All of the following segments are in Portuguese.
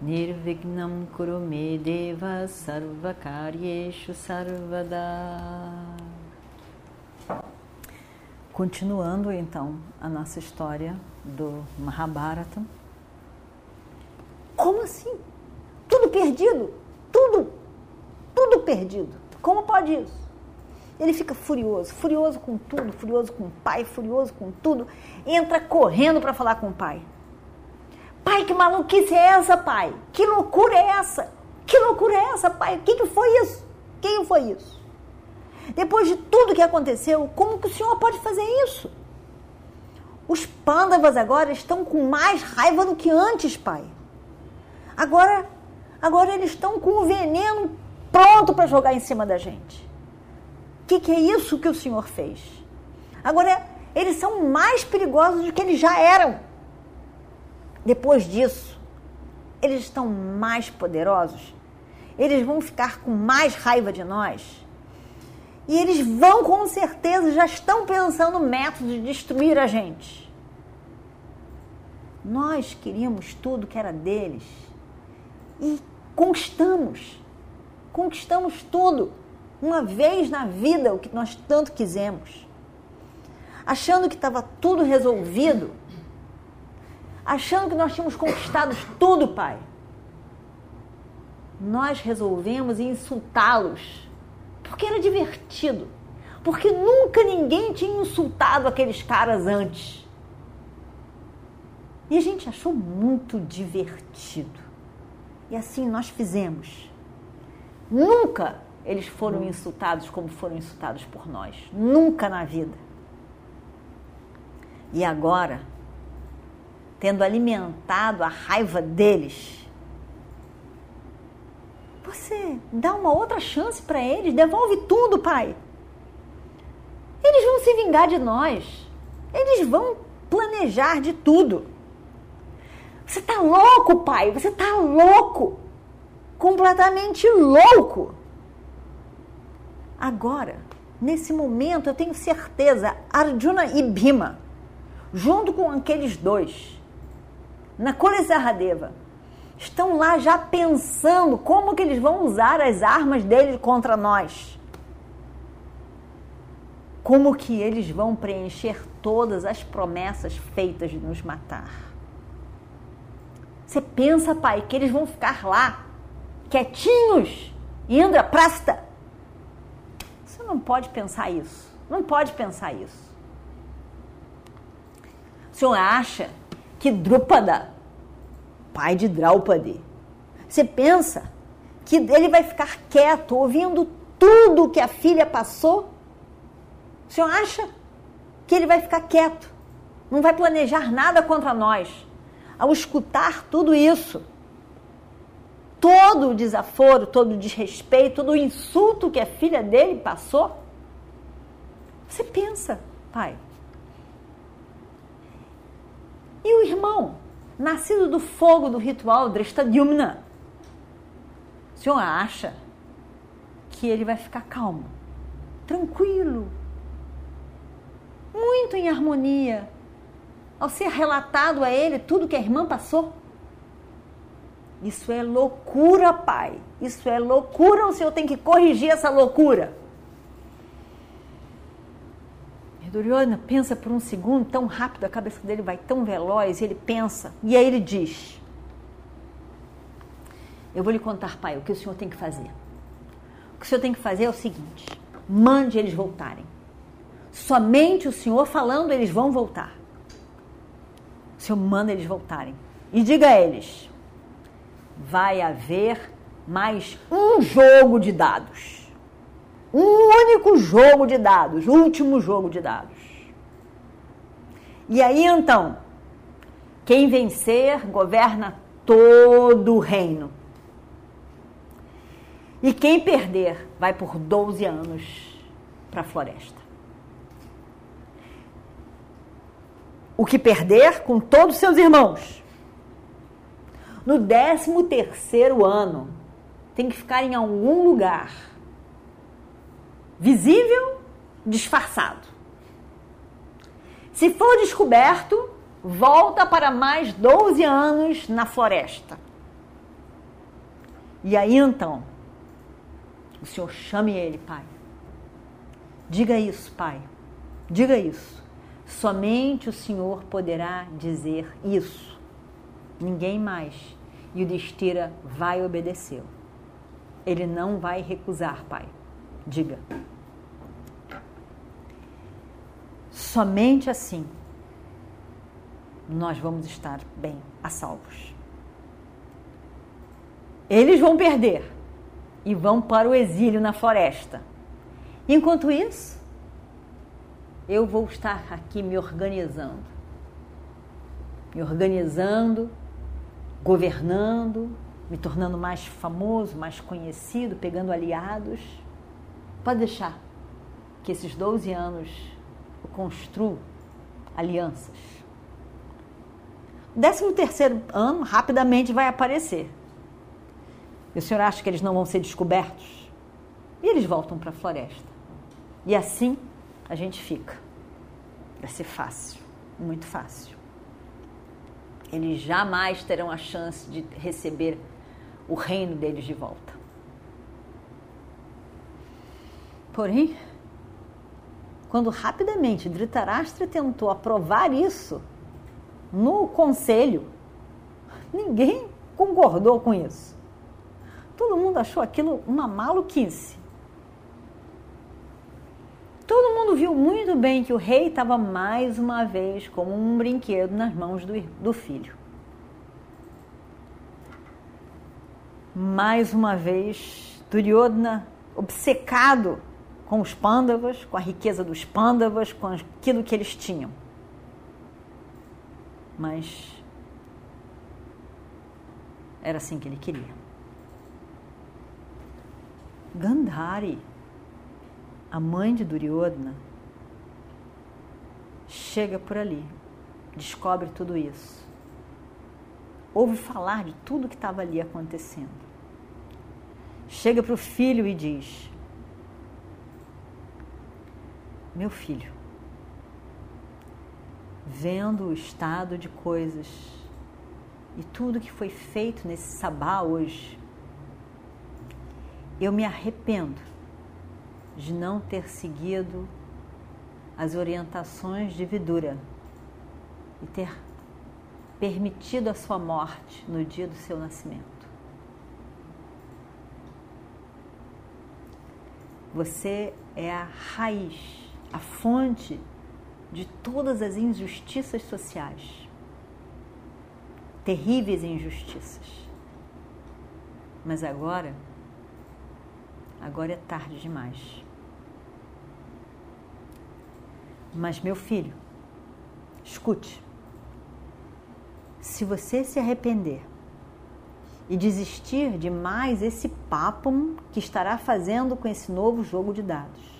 Nirvignam Kurume Deva Sarvakaryeshu Sarvada Continuando então a nossa história do Mahabharata. Como assim? Tudo perdido? Tudo, tudo perdido. Como pode isso? Ele fica furioso, furioso com tudo, furioso com o pai, furioso com tudo. Entra correndo para falar com o pai. Pai, que maluquice é essa, pai? Que loucura é essa? Que loucura é essa, pai? O que, que foi isso? Quem foi isso? Depois de tudo que aconteceu, como que o senhor pode fazer isso? Os pândavas agora estão com mais raiva do que antes, pai. Agora, agora eles estão com o veneno pronto para jogar em cima da gente. O que, que é isso que o Senhor fez? Agora, eles são mais perigosos do que eles já eram. Depois disso, eles estão mais poderosos. Eles vão ficar com mais raiva de nós. E eles vão, com certeza, já estão pensando métodos de destruir a gente. Nós queríamos tudo que era deles e conquistamos. Conquistamos tudo uma vez na vida o que nós tanto quisemos, achando que estava tudo resolvido, achando que nós tínhamos conquistado tudo, Pai. Nós resolvemos insultá-los, porque era divertido, porque nunca ninguém tinha insultado aqueles caras antes. E a gente achou muito divertido. E assim nós fizemos. Nunca eles foram insultados como foram insultados por nós. Nunca na vida. E agora, tendo alimentado a raiva deles, você dá uma outra chance para eles, devolve tudo, pai. Eles vão se vingar de nós. Eles vão planejar de tudo. Você tá louco, pai? Você tá louco. Completamente louco. Agora, nesse momento, eu tenho certeza, Arjuna e Bhima, junto com aqueles dois, na Kulisarradeva, estão lá já pensando como que eles vão usar as armas deles contra nós. Como que eles vão preencher todas as promessas feitas de nos matar. Você pensa, pai, que eles vão ficar lá, quietinhos? Indra, prasta! não pode pensar isso. Não pode pensar isso. O senhor acha que Drupada, pai de Draupadi, você pensa que ele vai ficar quieto ouvindo tudo que a filha passou? O senhor acha que ele vai ficar quieto? Não vai planejar nada contra nós? Ao escutar tudo isso, todo o desaforo, todo o desrespeito, todo o insulto que a filha dele passou? Você pensa, pai. E o irmão, nascido do fogo do ritual Drestadyumna, o senhor acha que ele vai ficar calmo, tranquilo, muito em harmonia, ao ser relatado a ele tudo que a irmã passou? Isso é loucura, pai. Isso é loucura. O senhor tem que corrigir essa loucura. Duryodhana pensa por um segundo, tão rápido, a cabeça dele vai tão veloz, ele pensa, e aí ele diz: Eu vou lhe contar, pai, o que o senhor tem que fazer. O que o senhor tem que fazer é o seguinte: mande eles voltarem. Somente o senhor falando, eles vão voltar. O senhor manda eles voltarem. E diga a eles: vai haver mais um jogo de dados. Um único jogo de dados, último jogo de dados. E aí então, quem vencer governa todo o reino. E quem perder vai por 12 anos para a floresta. O que perder com todos seus irmãos. No 13 terceiro ano, tem que ficar em algum lugar visível, disfarçado. Se for descoberto, volta para mais 12 anos na floresta. E aí então, o Senhor chame ele, pai. Diga isso, pai. Diga isso. Somente o Senhor poderá dizer isso. Ninguém mais. E o Destira vai obedecer. Ele não vai recusar, pai. Diga. Somente assim nós vamos estar bem, a salvos. Eles vão perder e vão para o exílio na floresta. Enquanto isso, eu vou estar aqui me organizando. Me organizando, governando, me tornando mais famoso, mais conhecido, pegando aliados. Pode deixar que esses 12 anos eu construo alianças. Décimo terceiro ano rapidamente vai aparecer. E o senhor acha que eles não vão ser descobertos? E eles voltam para a floresta. E assim a gente fica. Vai ser fácil, muito fácil. Eles jamais terão a chance de receber o reino deles de volta. Porém, quando rapidamente Dhritarashtra tentou aprovar isso no conselho, ninguém concordou com isso. Todo mundo achou aquilo uma maluquice. Todo mundo viu muito bem que o rei estava mais uma vez como um brinquedo nas mãos do, do filho. Mais uma vez, Duryodhana obcecado com os pândavas, com a riqueza dos pândavas, com aquilo que eles tinham. Mas era assim que ele queria. Gandhari, a mãe de Duryodhana, chega por ali, descobre tudo isso. Ouve falar de tudo que estava ali acontecendo. Chega para o filho e diz: meu filho, vendo o estado de coisas e tudo que foi feito nesse sabá hoje, eu me arrependo de não ter seguido as orientações de Vidura e ter permitido a sua morte no dia do seu nascimento. Você é a raiz a fonte de todas as injustiças sociais. Terríveis injustiças. Mas agora, agora é tarde demais. Mas, meu filho, escute. Se você se arrepender e desistir de mais esse papo que estará fazendo com esse novo jogo de dados,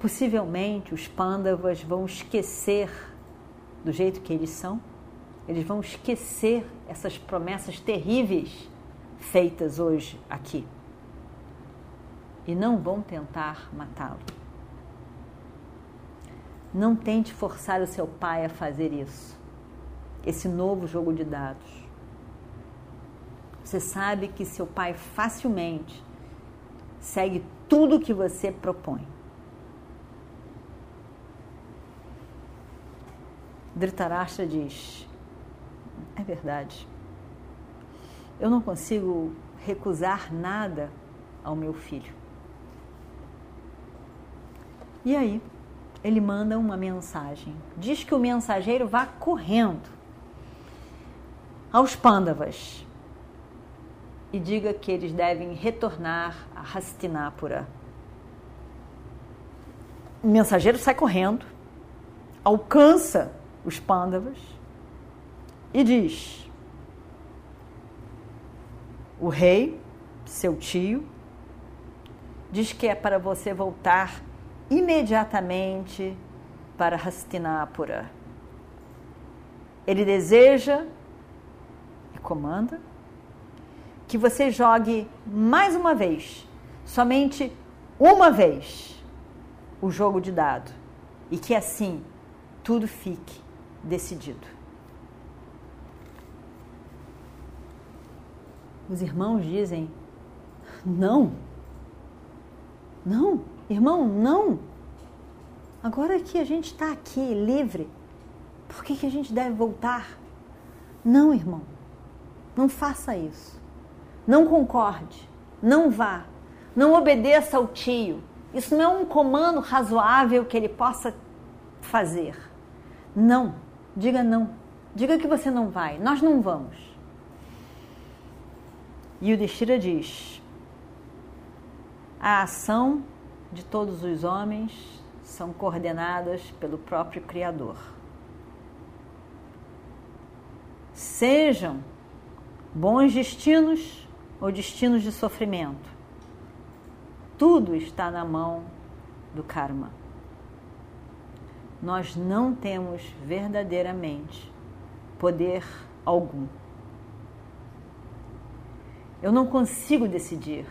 Possivelmente os pândavas vão esquecer do jeito que eles são, eles vão esquecer essas promessas terríveis feitas hoje aqui e não vão tentar matá-lo. Não tente forçar o seu pai a fazer isso, esse novo jogo de dados. Você sabe que seu pai facilmente segue tudo que você propõe. Dhritarashtra diz: É verdade. Eu não consigo recusar nada ao meu filho. E aí, ele manda uma mensagem. Diz que o mensageiro vá correndo aos Pandavas e diga que eles devem retornar a Hastinapura. O mensageiro sai correndo, alcança os pândavas e diz: O rei, seu tio, diz que é para você voltar imediatamente para Hastinapura. Ele deseja e comanda que você jogue mais uma vez, somente uma vez, o jogo de dado e que assim tudo fique decidido. Os irmãos dizem: não, não, irmão, não. Agora que a gente está aqui livre, por que, que a gente deve voltar? Não, irmão, não faça isso. Não concorde, não vá, não obedeça ao tio. Isso não é um comando razoável que ele possa fazer. Não, diga não. Diga que você não vai, nós não vamos. E o Destira diz: a ação de todos os homens são coordenadas pelo próprio Criador. Sejam bons destinos ou destinos de sofrimento, tudo está na mão do karma. Nós não temos verdadeiramente poder algum. Eu não consigo decidir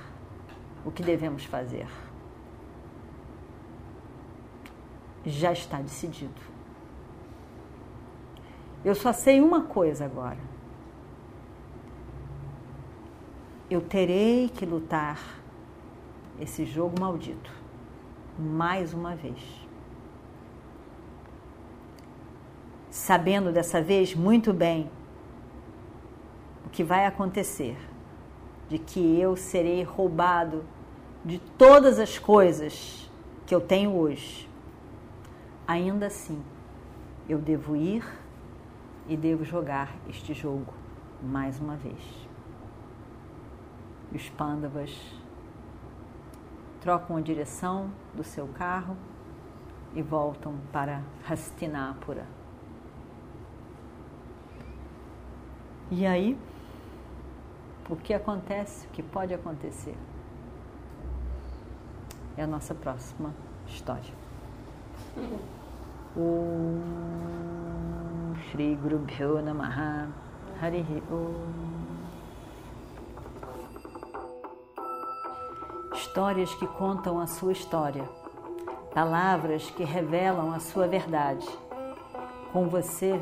o que devemos fazer. Já está decidido. Eu só sei uma coisa agora. Eu terei que lutar esse jogo maldito mais uma vez. Sabendo dessa vez muito bem o que vai acontecer, de que eu serei roubado de todas as coisas que eu tenho hoje. Ainda assim, eu devo ir e devo jogar este jogo mais uma vez. Os pândavas trocam a direção do seu carro e voltam para Hastinapura. E aí, o que acontece, o que pode acontecer? É a nossa próxima história. Om Shri Guru Bhyo Namaha Hari Om histórias que contam a sua história, palavras que revelam a sua verdade. Com você,